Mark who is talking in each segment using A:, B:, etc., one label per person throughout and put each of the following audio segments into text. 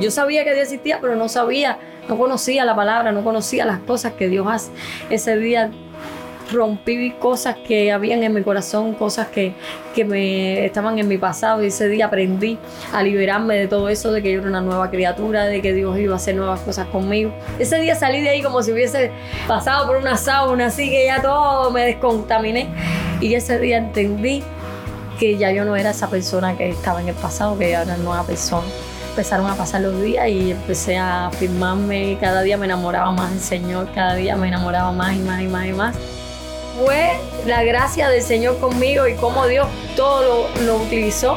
A: Yo sabía que Dios existía, pero no sabía, no conocía la palabra, no conocía las cosas que Dios hace. Ese día rompí cosas que habían en mi corazón, cosas que, que me estaban en mi pasado y ese día aprendí a liberarme de todo eso, de que yo era una nueva criatura, de que Dios iba a hacer nuevas cosas conmigo. Ese día salí de ahí como si hubiese pasado por una sauna, así que ya todo me descontaminé y ese día entendí que ya yo no era esa persona que estaba en el pasado, que ya era una nueva persona. Empezaron a pasar los días y empecé a afirmarme, cada día me enamoraba más del Señor, cada día me enamoraba más y más y más y más fue la gracia del Señor conmigo y cómo Dios todo lo, utilizó.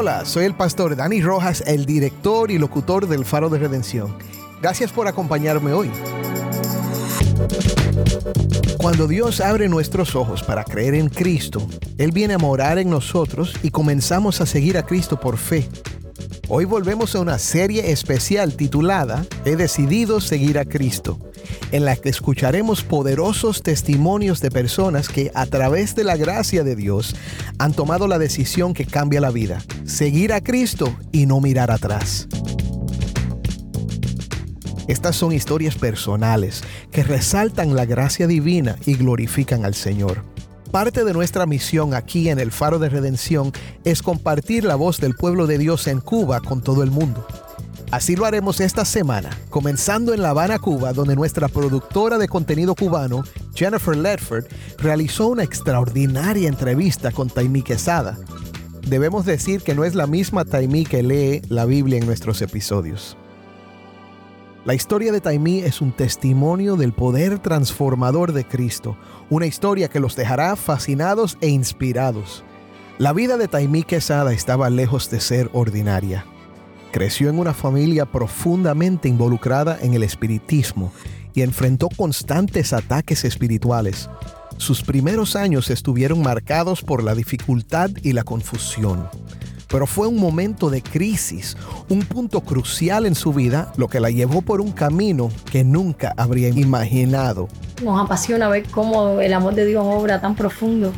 B: Hola, soy el pastor Dani Rojas, el director y locutor del faro de redención. Gracias por acompañarme hoy. Cuando Dios abre nuestros ojos para creer en Cristo, Él viene a morar en nosotros y comenzamos a seguir a Cristo por fe. Hoy volvemos a una serie especial titulada He decidido seguir a Cristo, en la que escucharemos poderosos testimonios de personas que a través de la gracia de Dios han tomado la decisión que cambia la vida, seguir a Cristo y no mirar atrás. Estas son historias personales que resaltan la gracia divina y glorifican al Señor. Parte de nuestra misión aquí en el Faro de Redención es compartir la voz del pueblo de Dios en Cuba con todo el mundo. Así lo haremos esta semana, comenzando en La Habana, Cuba, donde nuestra productora de contenido cubano, Jennifer Ledford, realizó una extraordinaria entrevista con Taimí Quesada. Debemos decir que no es la misma Taimí que lee la Biblia en nuestros episodios. La historia de Taimí es un testimonio del poder transformador de Cristo, una historia que los dejará fascinados e inspirados. La vida de Taimí Quesada estaba lejos de ser ordinaria. Creció en una familia profundamente involucrada en el espiritismo y enfrentó constantes ataques espirituales. Sus primeros años estuvieron marcados por la dificultad y la confusión pero fue un momento de crisis, un punto crucial en su vida, lo que la llevó por un camino que nunca habría imaginado.
A: Nos apasiona ver cómo el amor de Dios obra tan profundo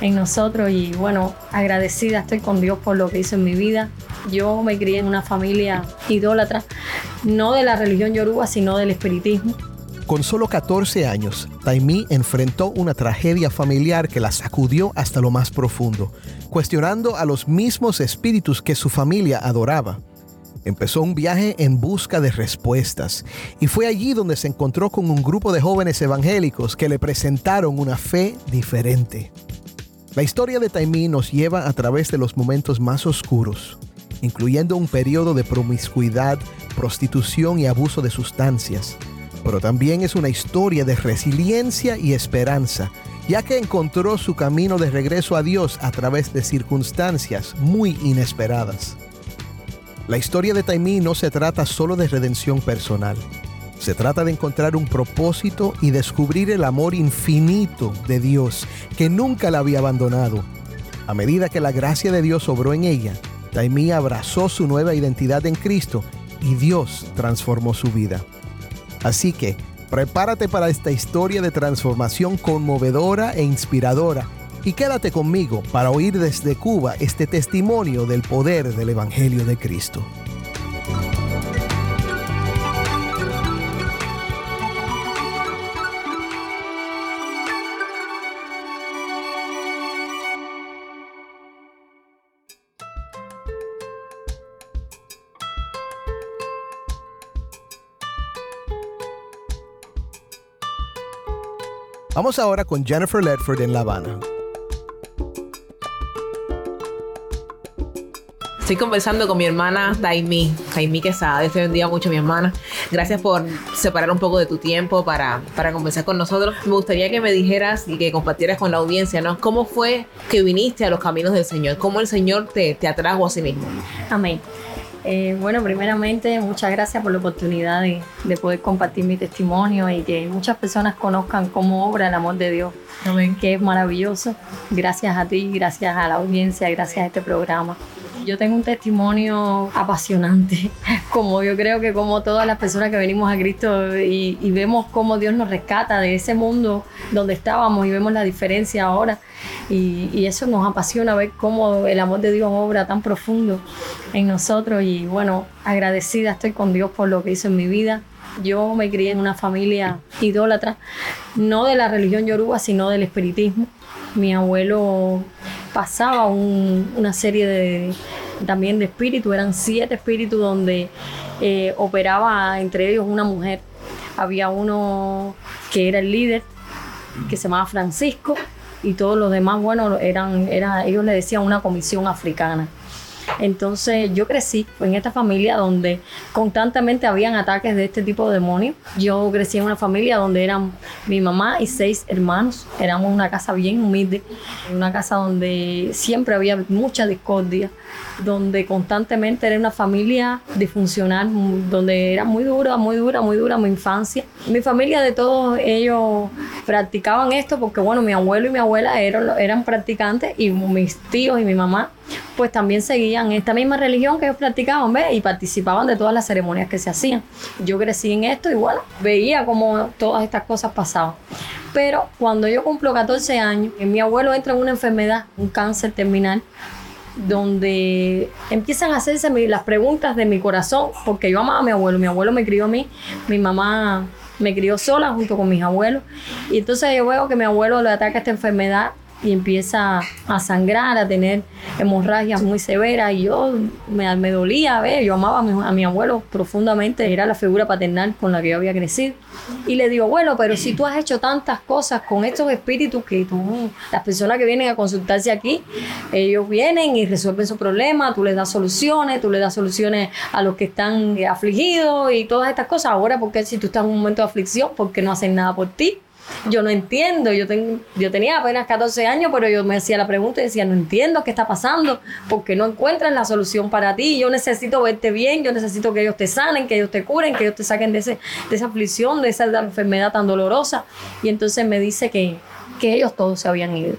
A: en nosotros y bueno, agradecida estoy con Dios por lo que hizo en mi vida. Yo me crié en una familia idólatra, no de la religión yoruba, sino del espiritismo.
B: Con solo 14 años, Taimí enfrentó una tragedia familiar que la sacudió hasta lo más profundo, cuestionando a los mismos espíritus que su familia adoraba. Empezó un viaje en busca de respuestas y fue allí donde se encontró con un grupo de jóvenes evangélicos que le presentaron una fe diferente. La historia de Taimí nos lleva a través de los momentos más oscuros, incluyendo un periodo de promiscuidad, prostitución y abuso de sustancias pero también es una historia de resiliencia y esperanza, ya que encontró su camino de regreso a Dios a través de circunstancias muy inesperadas. La historia de Taimí no se trata solo de redención personal. Se trata de encontrar un propósito y descubrir el amor infinito de Dios que nunca la había abandonado. A medida que la gracia de Dios obró en ella, Taimí abrazó su nueva identidad en Cristo y Dios transformó su vida. Así que prepárate para esta historia de transformación conmovedora e inspiradora y quédate conmigo para oír desde Cuba este testimonio del poder del Evangelio de Cristo. Vamos ahora con Jennifer Ledford en La Habana.
C: Estoy conversando con mi hermana Daimi, Daimi Quesada. Dios te bendiga mucho, mi hermana. Gracias por separar un poco de tu tiempo para, para conversar con nosotros. Me gustaría que me dijeras y que compartieras con la audiencia, ¿no? ¿Cómo fue que viniste a los caminos del Señor? ¿Cómo el Señor te, te atrajo a sí mismo?
A: Amén. Eh, bueno, primeramente, muchas gracias por la oportunidad de, de, poder compartir mi testimonio y que muchas personas conozcan cómo obra el amor de Dios,
C: Amén.
A: que es maravilloso. Gracias a ti, gracias a la audiencia, gracias a este programa. Yo tengo un testimonio apasionante, como yo creo que como todas las personas que venimos a Cristo y, y vemos cómo Dios nos rescata de ese mundo donde estábamos y vemos la diferencia ahora. Y, eso nos apasiona ver cómo el amor de Dios obra tan profundo en nosotros y bueno, agradecida estoy con Dios por lo que hizo en mi vida. Yo me crié en una familia idólatra, no de la religión yoruba, sino del espiritismo. Mi abuelo pasaba un, una serie de también de espíritus, eran siete espíritus donde eh, operaba entre ellos una mujer. Había uno que era el líder, que se llamaba Francisco, y todos los demás, bueno, eran, era, ellos le decían una comisión africana. Entonces yo crecí en esta familia donde constantemente habían ataques de este tipo de demonios. Yo crecí en una familia donde eran mi mamá y seis hermanos. Éramos una casa bien humilde, una casa donde siempre había mucha discordia, donde constantemente era una familia disfuncional, donde era muy dura, muy dura, muy dura mi infancia. Mi familia de todos ellos practicaban esto porque bueno, mi abuelo y mi abuela eran, eran practicantes y mis tíos y mi mamá pues también seguían esta misma religión que ellos practicaban, ¿ves? Y participaban de todas las ceremonias que se hacían. Yo crecí en esto y bueno, veía cómo todas estas cosas pasaban. Pero cuando yo cumplo 14 años, mi abuelo entra en una enfermedad, un cáncer terminal, donde empiezan a hacerse las preguntas de mi corazón, porque yo amaba a mi abuelo, mi abuelo me crió a mí, mi mamá me crió sola junto con mis abuelos, y entonces yo veo que mi abuelo le ataca esta enfermedad y empieza a sangrar, a tener hemorragias muy severas y yo me, dolía, ver, yo amaba a mi, a abuelo profundamente, era la figura paternal con la que yo había crecido. Y le digo, abuelo, pero si tú has hecho tantas cosas con estos espíritus que tú, las personas que vienen a consultarse aquí, ellos vienen y resuelven su problema, tú les das soluciones, tú les das soluciones a los que están afligidos y todas estas cosas. Ahora, porque si tú estás en un momento de aflicción, ¿por qué no hacen nada por ti? Yo no entiendo, yo, ten, yo tenía apenas 14 años, pero yo me hacía la pregunta y decía, no entiendo qué está pasando, porque no encuentran la solución para ti, yo necesito verte bien, yo necesito que ellos te sanen, que ellos te curen, que ellos te saquen de, ese, de esa aflicción, de esa enfermedad tan dolorosa. Y entonces me dice que, que ellos todos se habían ido,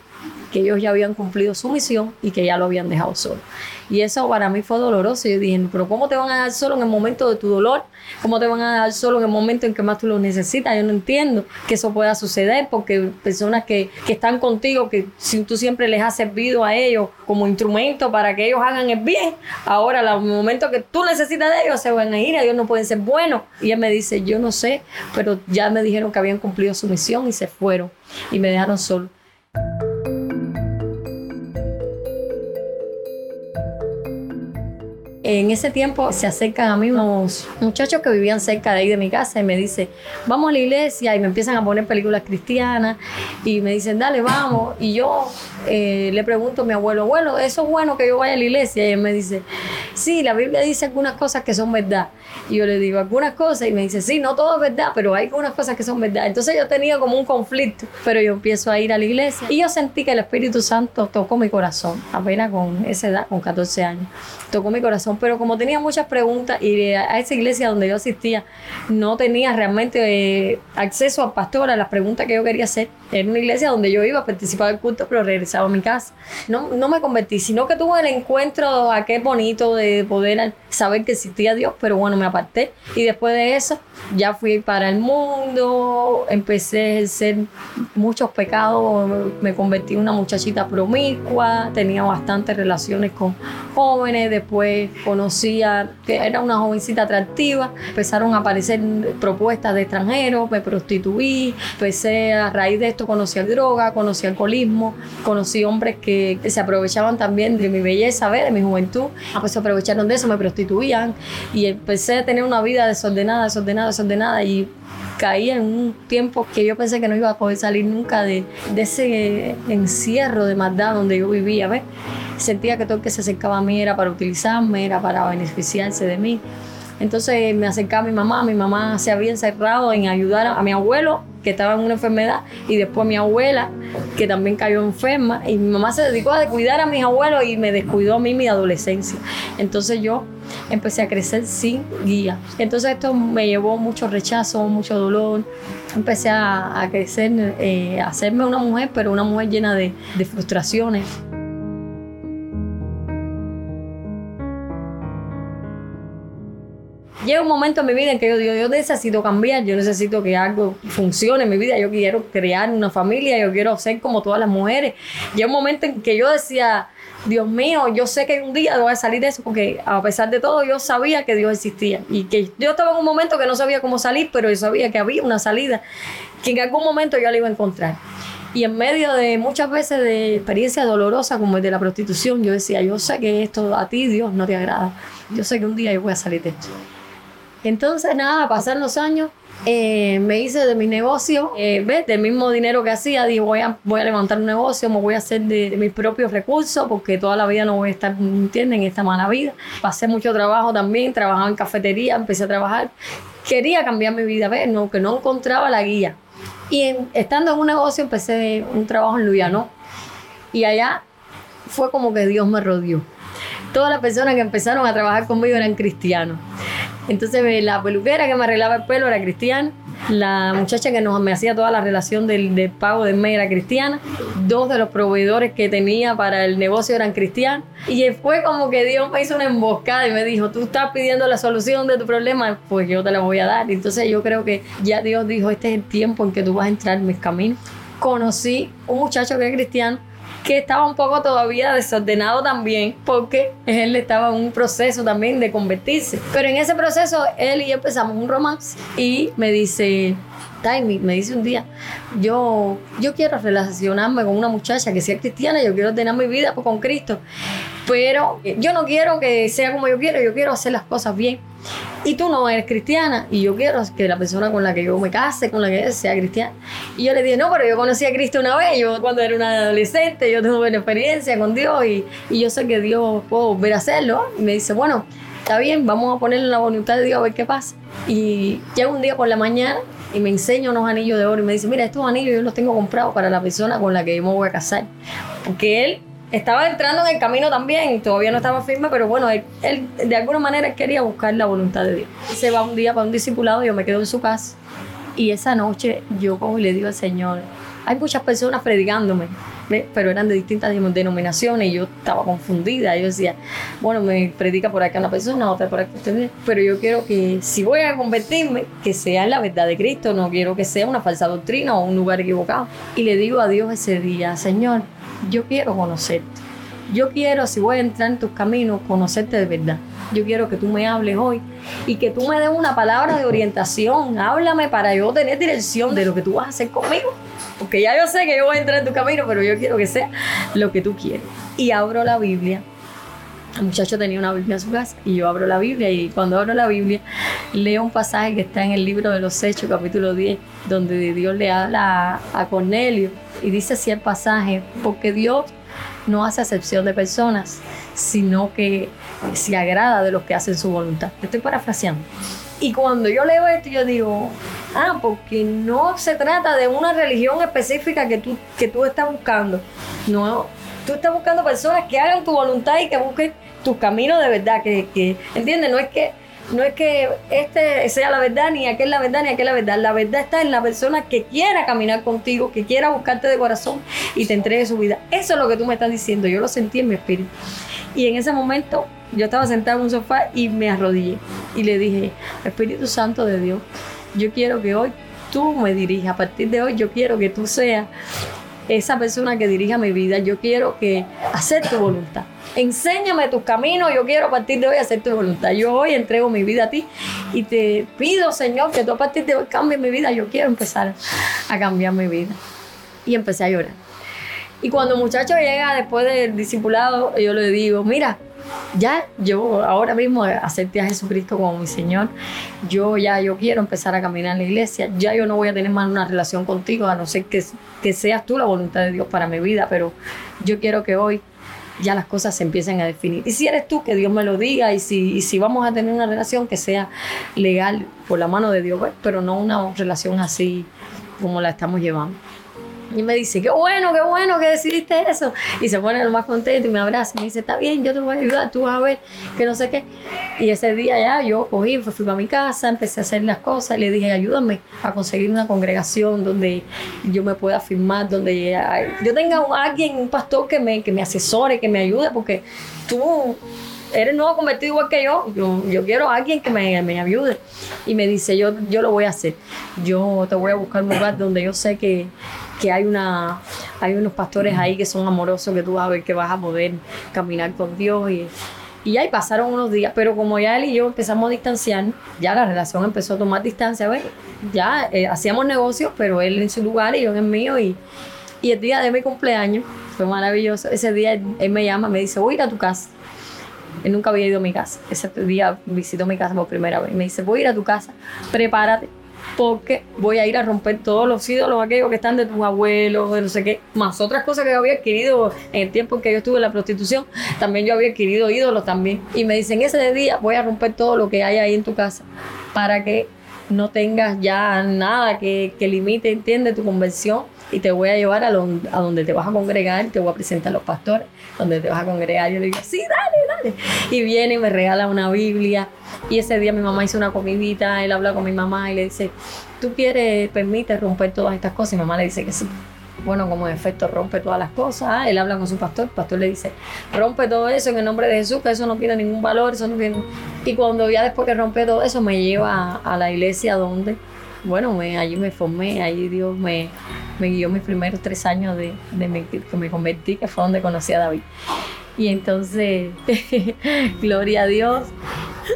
A: que ellos ya habían cumplido su misión y que ya lo habían dejado solo. Y eso para mí fue doloroso. Yo dije, pero ¿cómo te van a dar solo en el momento de tu dolor? ¿Cómo te van a dar solo en el momento en que más tú lo necesitas? Yo no entiendo que eso pueda suceder porque personas que, que están contigo, que si tú siempre les has servido a ellos como instrumento para que ellos hagan el bien, ahora el momento que tú necesitas de ellos se van a ir, ellos no pueden ser buenos. Y él me dice, yo no sé, pero ya me dijeron que habían cumplido su misión y se fueron y me dejaron solo. En ese tiempo se acercan a mí unos muchachos que vivían cerca de ahí de mi casa y me dicen, vamos a la iglesia y me empiezan a poner películas cristianas y me dicen, dale, vamos. Y yo eh, le pregunto a mi abuelo, abuelo, ¿eso es bueno que yo vaya a la iglesia? Y él me dice, sí, la Biblia dice algunas cosas que son verdad. Y yo le digo, algunas cosas, y me dice, sí, no todo es verdad, pero hay algunas cosas que son verdad. Entonces yo tenía como un conflicto, pero yo empiezo a ir a la iglesia y yo sentí que el Espíritu Santo tocó mi corazón, apenas con esa edad, con 14 años, tocó mi corazón, pero como tenía muchas preguntas y a esa iglesia donde yo asistía no tenía realmente eh, acceso al pastor a las preguntas que yo quería hacer, era una iglesia donde yo iba a participar del culto, pero regresaba a mi casa. No, no me convertí, sino que tuve el encuentro aquel bonito de poder saber que existía Dios, pero bueno, me aparté. Y después de eso, ya fui para el mundo, empecé a ejercer muchos pecados, me convertí en una muchachita promiscua, tenía bastantes relaciones con jóvenes, después conocía que era una jovencita atractiva, empezaron a aparecer propuestas de extranjeros, me prostituí, empecé a raíz de conocí el droga, conocí alcoholismo, conocí hombres que, se aprovechaban también de mi belleza, de mi juventud, pues se aprovecharon de eso, me prostituían y empecé a tener una vida desordenada, desordenada, desordenada y caí en un tiempo que yo pensé que no iba a poder salir nunca de, ese encierro de maldad donde yo vivía. Sentía que todo el que se acercaba a mí era para utilizarme, era para beneficiarse de mí. Entonces me acercaba a mi mamá, mi mamá se había encerrado en ayudar a, mi abuelo que estaba en una enfermedad y después mi abuela que también cayó enferma y mi mamá se dedicó a cuidar a mis abuelos y me descuidó a mí mi adolescencia. Entonces yo empecé a crecer sin guía. Entonces esto me llevó mucho rechazo, mucho dolor. Empecé a, crecer, eh, a hacerme una mujer, pero una mujer llena de frustraciones. Llega un momento en mi vida en que yo digo, yo necesito cambiar, yo necesito que algo funcione en mi vida, yo quiero crear una familia, yo quiero ser como todas las mujeres. Llega un momento en que yo decía, Dios mío, yo sé que un día voy a salir de eso, porque a pesar de todo yo sabía que Dios existía y que yo estaba en un momento que no sabía cómo salir, pero yo sabía que había una salida, que en algún momento yo la iba a encontrar. Y en medio de muchas veces de experiencias dolorosas como el de la prostitución, yo decía, yo sé que esto a ti, Dios, no te agrada. Yo sé que un día yo voy a salir de esto. Entonces, nada, pasaron los años, eh, me hice de mi negocio, eh, ¿ves? Del mismo dinero que hacía, dije, voy a, voy a levantar un negocio, me voy a hacer de, mis propios recursos, porque toda la vida no voy a estar, ¿entienden?, en esta mala vida. Pasé mucho trabajo también, trabajaba en cafetería, empecé a trabajar. Quería cambiar mi vida, ¿ves? No, que no encontraba la guía. Y estando en un negocio, empecé un trabajo en Luyano. Y allá fue como que Dios me rodeó. Todas las personas que empezaron a trabajar conmigo eran cristianos. Entonces la peluquera que me arreglaba el pelo era cristiana, la muchacha que nos, me hacía toda la relación del, pago de mes era cristiana, dos de los proveedores que tenía para el negocio eran cristianos. Y fue como que Dios me hizo una emboscada y me dijo, tú estás pidiendo la solución de tu problema, pues yo te la voy a dar. Entonces yo creo que ya Dios dijo, este es el tiempo en que tú vas a entrar en mis caminos. Conocí un muchacho que es cristiano que estaba un poco todavía desordenado también, porque él estaba en un proceso también de convertirse. Pero en ese proceso, él y yo empezamos un romance y me dice, Taimi, me dice un día, yo, yo quiero relacionarme con una muchacha que sea cristiana, yo quiero tener mi vida con Cristo, pero yo no quiero que sea como yo quiero, yo quiero hacer las cosas bien y tú no eres cristiana y yo quiero que la persona con la que yo me case, con la que sea cristiana. Y yo le dije, no, pero yo conocí a Cristo una vez, yo cuando era una adolescente, yo tuve una experiencia con Dios y, y yo sé que Dios puede volver a hacerlo. Y me dice, bueno, está bien, vamos a ponerle la voluntad de Dios a ver qué pasa. Y llega un día por la mañana y me enseña unos anillos de oro y me dice, mira, estos anillos yo los tengo comprados para la persona con la que yo me voy a casar. Porque él estaba entrando en el camino también, todavía no estaba firme, pero bueno, él, de alguna manera quería buscar la voluntad de Dios. Se va un día para un discipulado, yo me quedo en su casa y esa noche yo como le digo al Señor, hay muchas personas predicándome, pero eran de distintas denominaciones y yo estaba confundida. Yo decía, bueno, me predica por acá una persona, otra por acá pero yo quiero que si voy a convertirme, que sea en la verdad de Cristo, no quiero que sea una falsa doctrina o un lugar equivocado. Y le digo a Dios ese día, Señor, yo quiero conocerte. Yo quiero, si voy a entrar en tus caminos, conocerte de verdad. Yo quiero que tú me hables hoy y que tú me des una palabra de orientación. Háblame para yo tener dirección de lo que tú vas a hacer conmigo. Porque ya yo sé que yo voy a entrar en tu camino, pero yo quiero que sea lo que tú quieres. Y abro la Biblia. El muchacho tenía una Biblia en su casa y yo abro la Biblia y cuando abro la Biblia leo un pasaje que está en el libro de los Hechos, capítulo 10, donde Dios le habla a Cornelio y dice así el pasaje, porque Dios no hace acepción de personas, sino que se agrada de los que hacen su voluntad. Estoy parafraseando. Y cuando yo leo esto, yo digo, ah, porque no se trata de una religión específica que tú, que tú estás buscando. No, tú estás buscando personas que hagan tu voluntad y que busquen tus caminos de verdad. Que, que ¿Entiendes? No es que no es que este sea la verdad, ni aquel la verdad, ni aquel la verdad. La verdad está en la persona que quiera caminar contigo, que quiera buscarte de corazón y te entregue su vida. Eso es lo que tú me estás diciendo. Yo lo sentí en mi espíritu. Y en ese momento yo estaba sentado en un sofá y me arrodillé y le dije, Espíritu Santo de Dios, yo quiero que hoy tú me dirijas. A partir de hoy yo quiero que tú seas esa persona que dirija mi vida. Yo quiero que hacer tu voluntad enséñame tus caminos, yo quiero a partir de hoy hacer tu voluntad. Yo hoy entrego mi vida a ti y te pido, Señor, que tú a partir de hoy cambies mi vida. Yo quiero empezar a cambiar mi vida. Y empecé a llorar. Y cuando el muchacho llega después del discipulado, yo le digo, mira, ya yo ahora mismo acepté a Jesucristo como mi Señor. Yo ya yo quiero empezar a caminar en la iglesia. Ya yo no voy a tener más una relación contigo, a no ser que, que seas tú la voluntad de Dios para mi vida, pero yo quiero que hoy ya las cosas se empiezan a definir. Y si eres tú, que Dios me lo diga, y si, y si vamos a tener una relación que sea legal por la mano de Dios, pues, pero no una relación así como la estamos llevando. Y me dice, qué bueno, qué bueno que decidiste eso. Y se pone lo más contento y me abraza y me dice, está bien, yo te voy a ayudar, tú vas a ver, que no sé qué. Y ese día ya yo cogí, fui, fui para mi casa, empecé a hacer las cosas y le dije, ayúdame a conseguir una congregación donde yo me pueda firmar, donde yo tenga un- alguien, un pastor que me, que me asesore, que me ayude, porque tú eres nuevo convertido igual que yo. Yo, yo quiero a alguien que me, me ayude. Y me dice, yo, yo lo voy a hacer. Yo te voy a buscar un lugar donde yo sé que, que hay, una, hay unos pastores ahí que son amorosos, que tú vas a ver que vas a poder caminar con Dios. Y, y ahí pasaron unos días, pero como ya él y yo empezamos a distanciar, ya la relación empezó a tomar distancia. ¿ves? Ya eh, hacíamos negocios, pero él en su lugar y yo en el mío. Y, y el día de mi cumpleaños fue maravilloso. Ese día él, él me llama, me dice, voy a ir a tu casa. Él nunca había ido a mi casa. Ese día visitó mi casa por primera vez. Me dice, voy a ir a tu casa, prepárate, porque voy a ir a romper todos los ídolos aquellos que están de tus abuelos, de no sé qué, más otras cosas que yo había adquirido en el tiempo en que yo estuve en la prostitución. También yo había adquirido ídolos también. Y me dicen, ese día voy a romper todo lo que hay ahí en tu casa para que no tengas ya nada que, que limite, entiende, tu conversión y te voy a llevar a, lo- a donde te vas a congregar, te voy a presentar a los pastores, donde te vas a congregar. Yo le digo, sí, dale, dale. Y viene y me regala una Biblia. Y ese día mi mamá hizo una comidita, él habla con mi mamá y le dice, ¿tú quieres, permite romper todas estas cosas? Y mi mamá le dice que sí. Bueno, como efecto rompe todas las cosas, ah, él habla con su pastor, el pastor le dice, rompe todo eso en el nombre de Jesús, que eso no tiene ningún valor, eso no tiene... Y cuando ya después que rompe todo eso, me lleva a, la iglesia donde, bueno, me, allí me formé, allí Dios me, guió mis primeros tres años de, que me convertí, que fue donde conocí a David. Y entonces, gloria a Dios.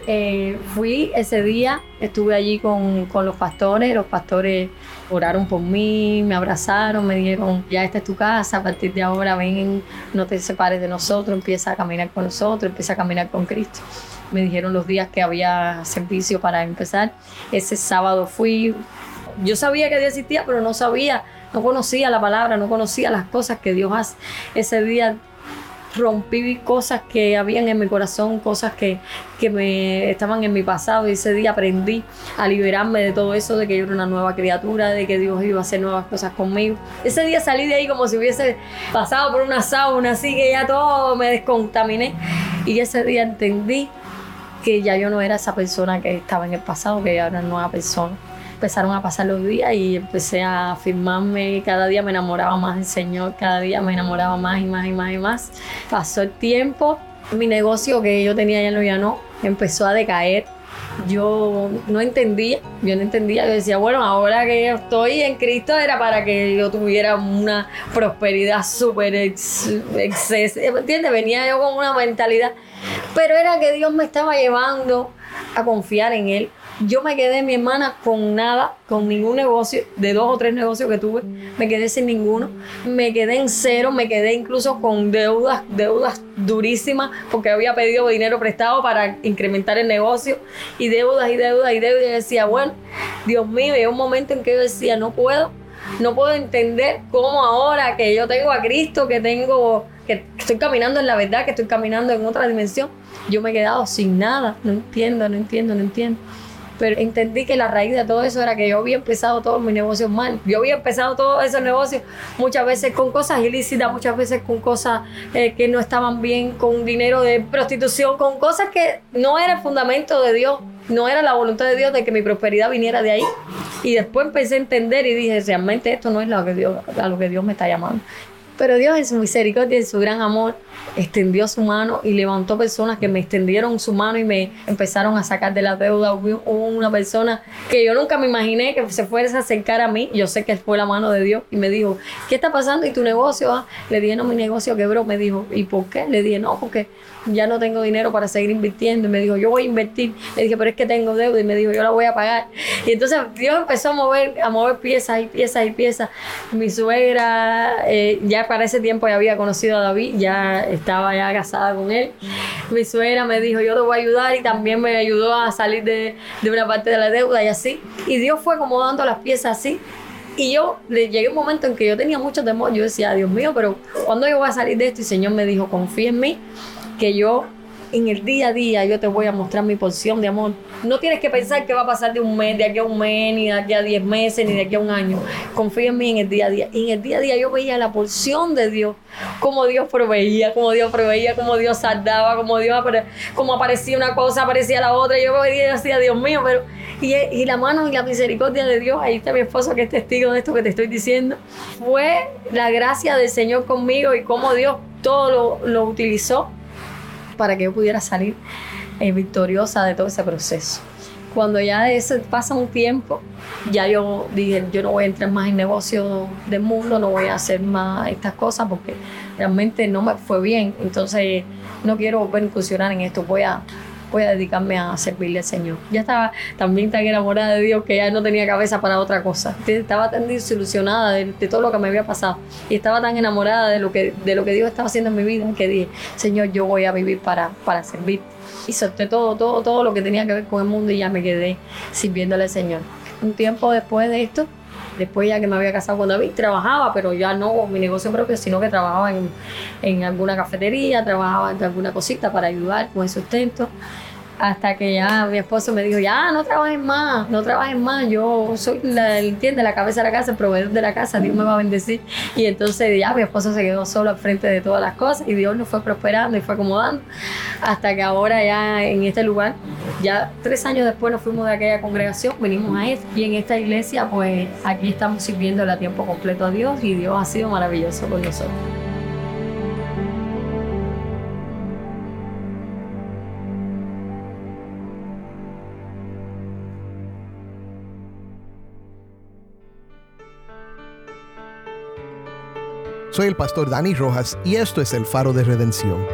A: Eh, fui ese día, estuve allí con los pastores, los pastores oraron por mí, me abrazaron, me dijeron, ya esta es tu casa, a partir de ahora ven, no te separes de nosotros, empieza a caminar con nosotros, empieza a caminar con Cristo. Me dijeron los días que había servicio para empezar. Ese sábado fui, yo sabía que Dios existía, pero no sabía, no conocía la palabra, no conocía las cosas que Dios hace. Ese día rompí cosas que habían en mi corazón, cosas que, que me estaban en mi pasado y ese día aprendí a liberarme de todo eso, de que yo era una nueva criatura, de que Dios iba a hacer nuevas cosas conmigo. Ese día salí de ahí como si hubiese pasado por una sauna, así que ya todo me descontaminé y ese día entendí que ya yo no era esa persona que estaba en el pasado, que ya era una nueva persona. Empezaron a pasar los días y empecé a afirmarme y cada día me enamoraba más del Señor, cada día me enamoraba más y más y más y más. Pasó el tiempo, mi negocio que yo tenía ya Loyano empezó a decaer. Yo no entendía, yo no entendía, yo decía, bueno, ahora que estoy en Cristo era para que yo tuviera una prosperidad súper ex, ¿entiendes? Venía yo con una mentalidad, pero era que Dios me estaba llevando a confiar en Él. Yo me quedé, mi hermana, con nada, con ningún negocio, de dos o tres negocios que tuve, me quedé sin ninguno, me quedé en cero, me quedé incluso con deudas, deudas durísimas, porque había pedido dinero prestado para incrementar el negocio, y deudas y deudas y deudas, y decía, bueno, Dios mío, y un momento en que yo decía, no puedo, no puedo entender cómo ahora que yo tengo a Cristo, que tengo, que estoy caminando en la verdad, que estoy caminando en otra dimensión, yo me he quedado sin nada, no entiendo, no entiendo, no entiendo pero entendí que la raíz de todo eso era que yo había empezado todos mis negocios mal. Yo había empezado todos esos negocios muchas veces con cosas ilícitas, muchas veces con cosas eh, que no estaban bien, con dinero de prostitución, con cosas que no era el fundamento de Dios, no era la voluntad de Dios de que mi prosperidad viniera de ahí. Y después empecé a entender y dije, realmente esto no es lo que Dios, a lo que Dios me está llamando. Pero Dios en su misericordia y en su gran amor extendió su mano y levantó personas que me extendieron su mano y me empezaron a sacar de la deuda. Hubo una persona que yo nunca me imaginé que se fuese a acercar a mí. Yo sé que fue la mano de Dios y me dijo, ¿qué está pasando? ¿Y tu negocio? ah?". Le dije, no, mi negocio quebró. Me dijo, ¿y por qué? Le dije, no, porque ya no tengo dinero para seguir invirtiendo. Y me dijo, yo voy a invertir. Le dije, pero es que tengo deuda. Y me dijo, yo la voy a pagar. Y entonces Dios empezó a mover, a mover piezas y piezas y piezas. Mi suegra, eh, ya para ese tiempo ya había conocido a David, ya estaba ya casada con él. Mi suegra me dijo, yo te voy a ayudar y también me ayudó a salir de, de una parte de la deuda y así. Y Dios fue acomodando las piezas así Y yo le llegué un momento en que yo tenía mucho temor. Yo decía, Dios mío, pero ¿cuándo yo voy a salir de esto? Y el Señor me dijo, confía en mí, que yo en el día a día yo te voy a mostrar mi porción de amor. No tienes que pensar que va a pasar de un mes, de aquí a un mes, ni de aquí a diez meses, ni de aquí a un año. Confía en mí en el día a día. Y en el día a día yo veía la porción de Dios, cómo Dios proveía, cómo Dios proveía, cómo Dios saldaba, cómo Dios cómo aparecía una cosa, aparecía la otra. Yo veía y decía, Dios mío, pero y, la mano y la misericordia de Dios, ahí está mi esposo que es testigo de esto que te estoy diciendo, fue la gracia del Señor conmigo y cómo Dios todo lo utilizó para que yo pudiera salir eh, victoriosa de todo ese proceso. Cuando ya pasa un tiempo, ya yo dije, yo no voy a entrar más en negocio del mundo, no voy a hacer más estas cosas porque realmente no me fue bien. Entonces no quiero volver a incursionar en esto, voy a, voy a dedicarme a servirle al Señor. Ya estaba también tan enamorada de Dios que ya no tenía cabeza para otra cosa. Estaba tan desilusionada de, todo lo que me había pasado y estaba tan enamorada de lo que, de lo que Dios estaba haciendo en mi vida que dije, Señor, yo voy a vivir para, para servir. Y solté todo, todo, todo lo que tenía que ver con el mundo y ya me quedé sirviéndole al Señor. Un tiempo después de esto, después ya que me había casado con David, trabajaba, pero ya no mi negocio propio, sino que trabajaba en, en alguna cafetería, trabajaba en alguna cosita para ayudar con el sustento hasta que ya mi esposo me dijo, ya no trabajes más, no trabajes más, yo soy la, entiende, la cabeza de la casa, el proveedor de la casa, Dios me va a bendecir. Y entonces ya mi esposo se quedó solo al frente de todas las cosas y Dios nos fue prosperando y fue acomodando hasta que ahora ya en este lugar, ya tres años después nos fuimos de aquella congregación, venimos a esto y en esta iglesia pues aquí estamos sirviendo a tiempo completo a Dios y Dios ha sido maravilloso con nosotros.
B: Soy el pastor Dani Rojas y esto es el Faro de Redención.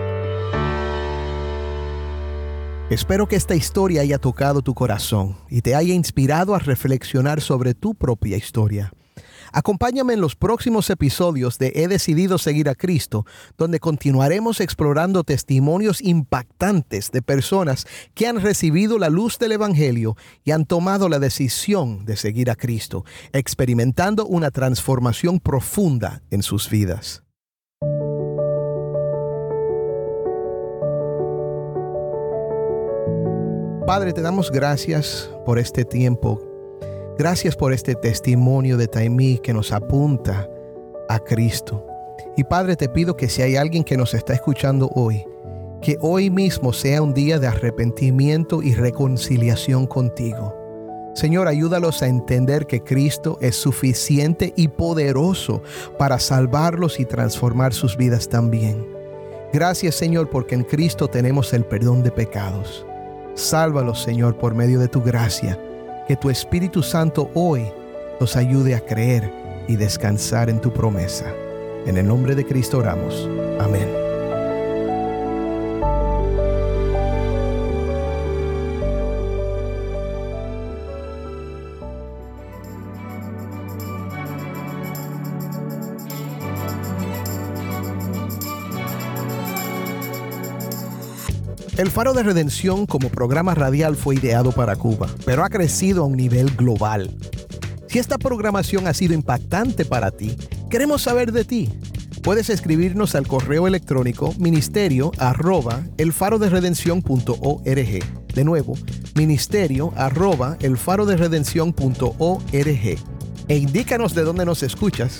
B: Espero que esta historia haya tocado tu corazón y te haya inspirado a reflexionar sobre tu propia historia. Acompáñame en los próximos episodios de He decidido seguir a Cristo, donde continuaremos explorando testimonios impactantes de personas que han recibido la luz del Evangelio y han tomado la decisión de seguir a Cristo, experimentando una transformación profunda en sus vidas. Padre, te damos gracias por este tiempo Gracias por este testimonio de Taimí que nos apunta a Cristo. Y Padre, te pido que si hay alguien que nos está escuchando hoy, que hoy mismo sea un día de arrepentimiento y reconciliación contigo. Señor, ayúdalos a entender que Cristo es suficiente y poderoso para salvarlos y transformar sus vidas también. Gracias, Señor, porque en Cristo tenemos el perdón de pecados. Sálvalos, Señor, por medio de tu gracia que tu Espíritu Santo hoy nos ayude a creer y descansar en tu promesa. En el nombre de Cristo oramos. Amén. El Faro de Redención como programa radial fue ideado para Cuba, pero ha crecido a un nivel global. Si esta programación ha sido impactante para ti, queremos saber de ti. Puedes escribirnos al correo electrónico ministerio arroba elfaroderedención.org. De nuevo, ministerio arroba elfaroderedención.org. E indícanos de dónde nos escuchas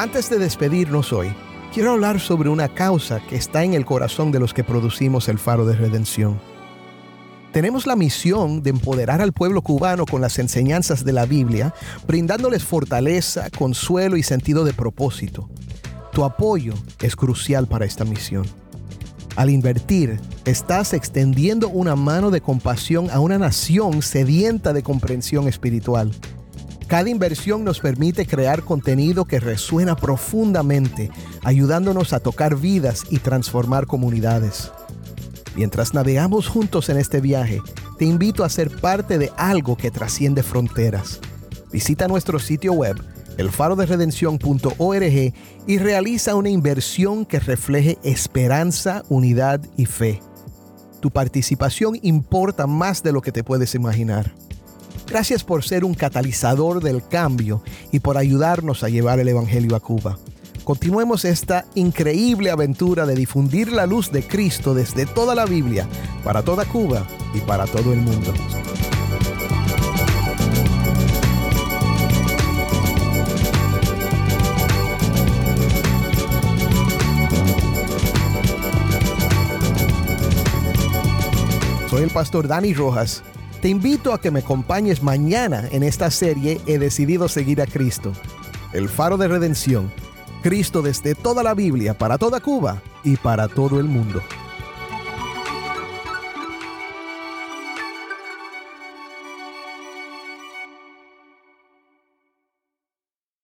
B: Antes de despedirnos hoy, quiero hablar sobre una causa que está en el corazón de los que producimos el faro de redención. Tenemos la misión de empoderar al pueblo cubano con las enseñanzas de la Biblia, brindándoles fortaleza, consuelo y sentido de propósito. Tu apoyo es crucial para esta misión. Al invertir, estás extendiendo una mano de compasión a una nación sedienta de comprensión espiritual Cada inversión nos permite crear contenido que resuena profundamente, ayudándonos a tocar vidas y transformar comunidades. Mientras navegamos juntos en este viaje, te invito a ser parte de algo que trasciende fronteras. Visita nuestro sitio web, elfaroderedención.org, y realiza una inversión que refleje esperanza, unidad y fe. Tu participación importa más de lo que te puedes imaginar. Gracias por ser un catalizador del cambio y por ayudarnos a llevar el Evangelio a Cuba. Continuemos esta increíble aventura de difundir la luz de Cristo desde toda la Biblia, para toda Cuba y para todo el mundo. Soy el pastor Dani Rojas. Te invito a que me acompañes mañana en esta serie He decidido seguir a Cristo. El faro de redención Cristo desde toda la Biblia, para toda Cuba y para todo el mundo.